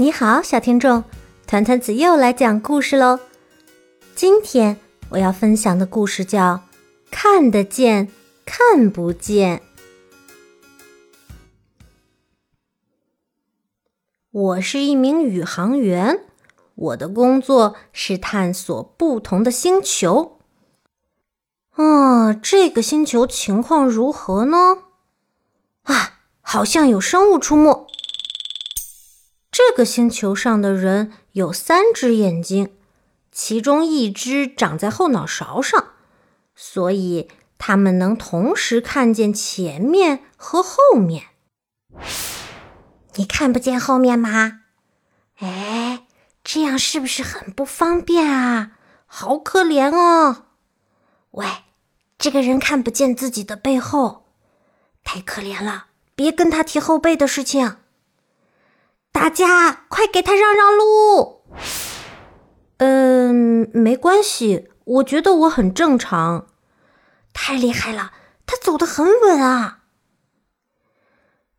你好，小听众，团团子又来讲故事喽。今天我要分享的故事叫《看得见看不见》。我是一名宇航员，我的工作是探索不同的星球。啊，这个星球情况如何呢？啊，好像有生物出没。个星球上的人有三只眼睛，其中一只长在后脑勺上，所以他们能同时看见前面和后面。你看不见后面吗？哎，这样是不是很不方便啊？好可怜哦！喂，这个人看不见自己的背后，太可怜了，别跟他提后背的事情。大家快给他让让路！嗯，没关系，我觉得我很正常。太厉害了，他走得很稳啊。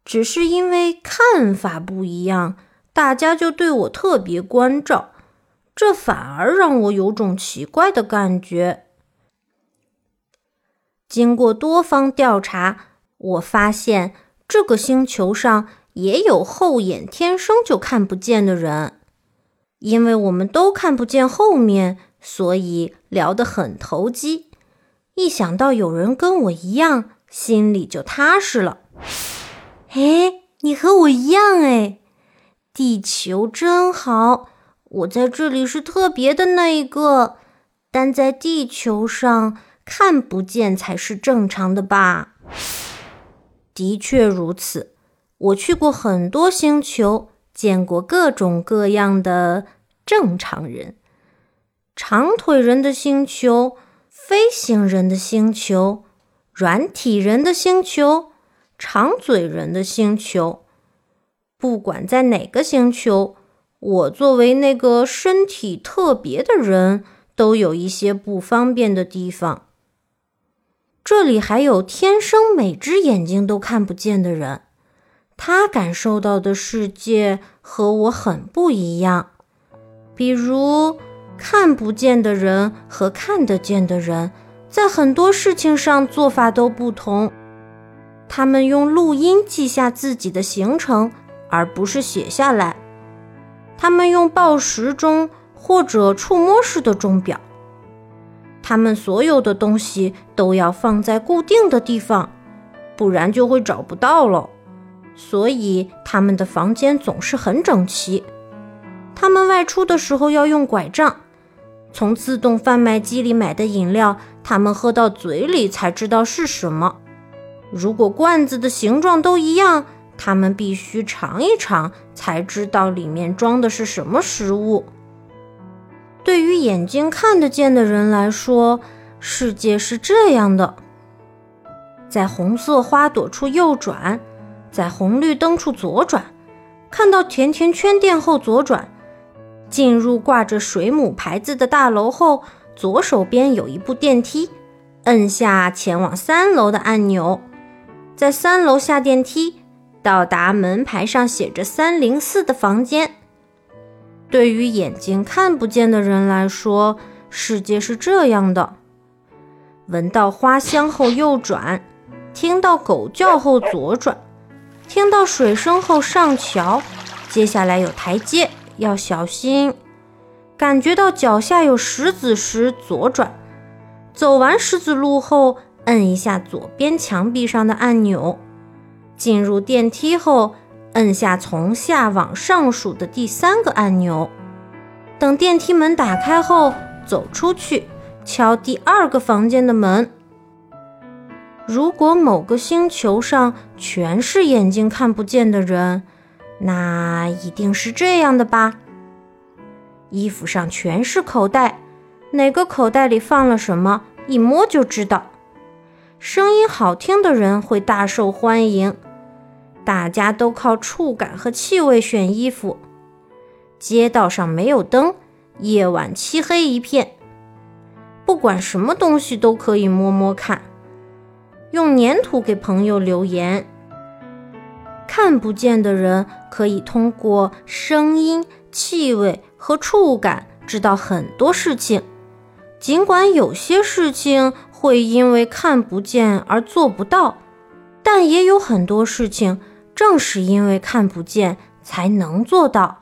只是因为看法不一样，大家就对我特别关照，这反而让我有种奇怪的感觉。经过多方调查，我发现这个星球上。也有后眼天生就看不见的人，因为我们都看不见后面，所以聊得很投机。一想到有人跟我一样，心里就踏实了。哎，你和我一样哎，地球真好，我在这里是特别的那一个，但在地球上看不见才是正常的吧？的确如此。我去过很多星球，见过各种各样的正常人：长腿人的星球、飞行人的星球、软体人的星球、长嘴人的星球。不管在哪个星球，我作为那个身体特别的人，都有一些不方便的地方。这里还有天生每只眼睛都看不见的人。他感受到的世界和我很不一样，比如看不见的人和看得见的人，在很多事情上做法都不同。他们用录音记下自己的行程，而不是写下来。他们用报时钟或者触摸式的钟表。他们所有的东西都要放在固定的地方，不然就会找不到了。所以他们的房间总是很整齐。他们外出的时候要用拐杖。从自动贩卖机里买的饮料，他们喝到嘴里才知道是什么。如果罐子的形状都一样，他们必须尝一尝才知道里面装的是什么食物。对于眼睛看得见的人来说，世界是这样的：在红色花朵处右转。在红绿灯处左转，看到甜甜圈店后左转，进入挂着水母牌子的大楼后，左手边有一部电梯，摁下前往三楼的按钮，在三楼下电梯，到达门牌上写着三零四的房间。对于眼睛看不见的人来说，世界是这样的：闻到花香后右转，听到狗叫后左转。听到水声后上桥，接下来有台阶，要小心。感觉到脚下有石子时左转，走完石子路后摁一下左边墙壁上的按钮。进入电梯后，摁下从下往上数的第三个按钮。等电梯门打开后，走出去，敲第二个房间的门。如果某个星球上全是眼睛看不见的人，那一定是这样的吧？衣服上全是口袋，哪个口袋里放了什么，一摸就知道。声音好听的人会大受欢迎，大家都靠触感和气味选衣服。街道上没有灯，夜晚漆黑一片，不管什么东西都可以摸摸看。用粘土给朋友留言，看不见的人可以通过声音、气味和触感知道很多事情。尽管有些事情会因为看不见而做不到，但也有很多事情正是因为看不见才能做到。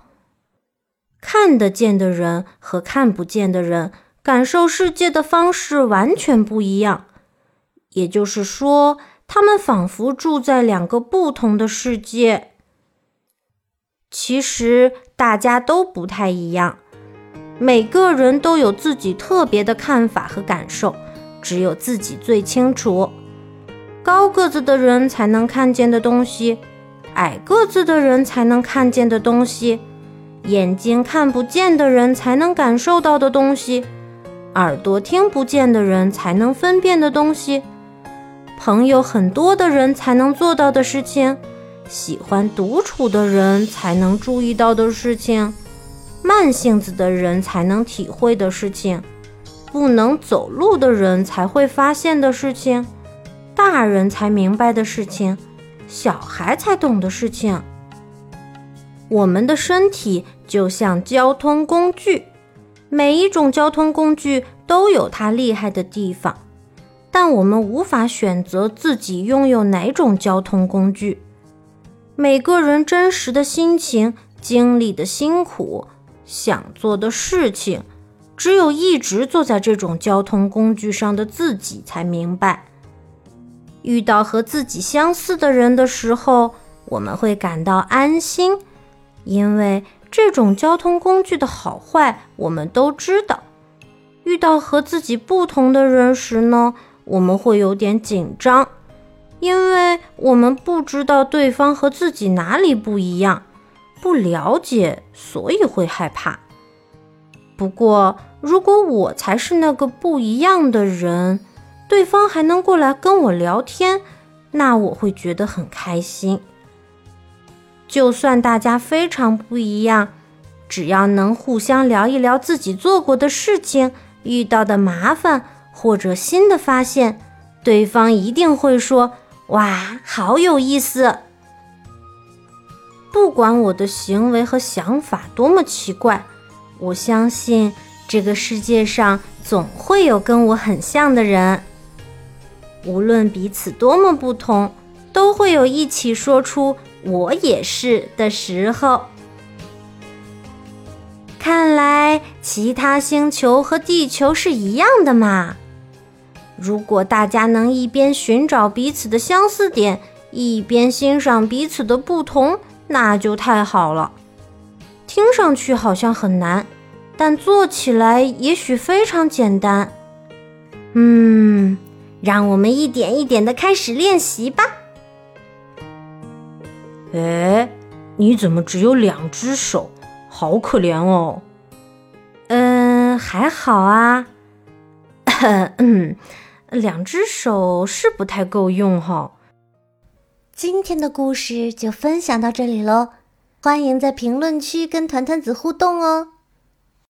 看得见的人和看不见的人感受世界的方式完全不一样，也就是说，他们仿佛住在两个不同的世界。其实大家都不太一样。每个人都有自己特别的看法和感受，只有自己最清楚。高个子的人才能看见的东西，矮个子的人才能看见的东西，眼睛看不见的人才能感受到的东西，耳朵听不见的人才能分辨的东西，朋友很多的人才能做到的事情，喜欢独处的人才能注意到的事情。慢性子的人才能体会的事情，不能走路的人才会发现的事情，大人才明白的事情，小孩才懂的事情。我们的身体就像交通工具，每一种交通工具都有它厉害的地方，但我们无法选择自己拥有哪种交通工具。每个人真实的心情、经历的辛苦。想做的事情，只有一直坐在这种交通工具上的自己才明白。遇到和自己相似的人的时候，我们会感到安心，因为这种交通工具的好坏我们都知道。遇到和自己不同的人时呢，我们会有点紧张，因为我们不知道对方和自己哪里不一样。不了解，所以会害怕。不过，如果我才是那个不一样的人，对方还能过来跟我聊天，那我会觉得很开心。就算大家非常不一样，只要能互相聊一聊自己做过的事情、遇到的麻烦或者新的发现，对方一定会说：“哇，好有意思。”不管我的行为和想法多么奇怪，我相信这个世界上总会有跟我很像的人。无论彼此多么不同，都会有一起说出“我也是”的时候。看来其他星球和地球是一样的嘛？如果大家能一边寻找彼此的相似点，一边欣赏彼此的不同。那就太好了，听上去好像很难，但做起来也许非常简单。嗯，让我们一点一点的开始练习吧。哎，你怎么只有两只手？好可怜哦。嗯，还好啊。嗯，两只手是不太够用哈。今天的故事就分享到这里喽，欢迎在评论区跟团团子互动哦。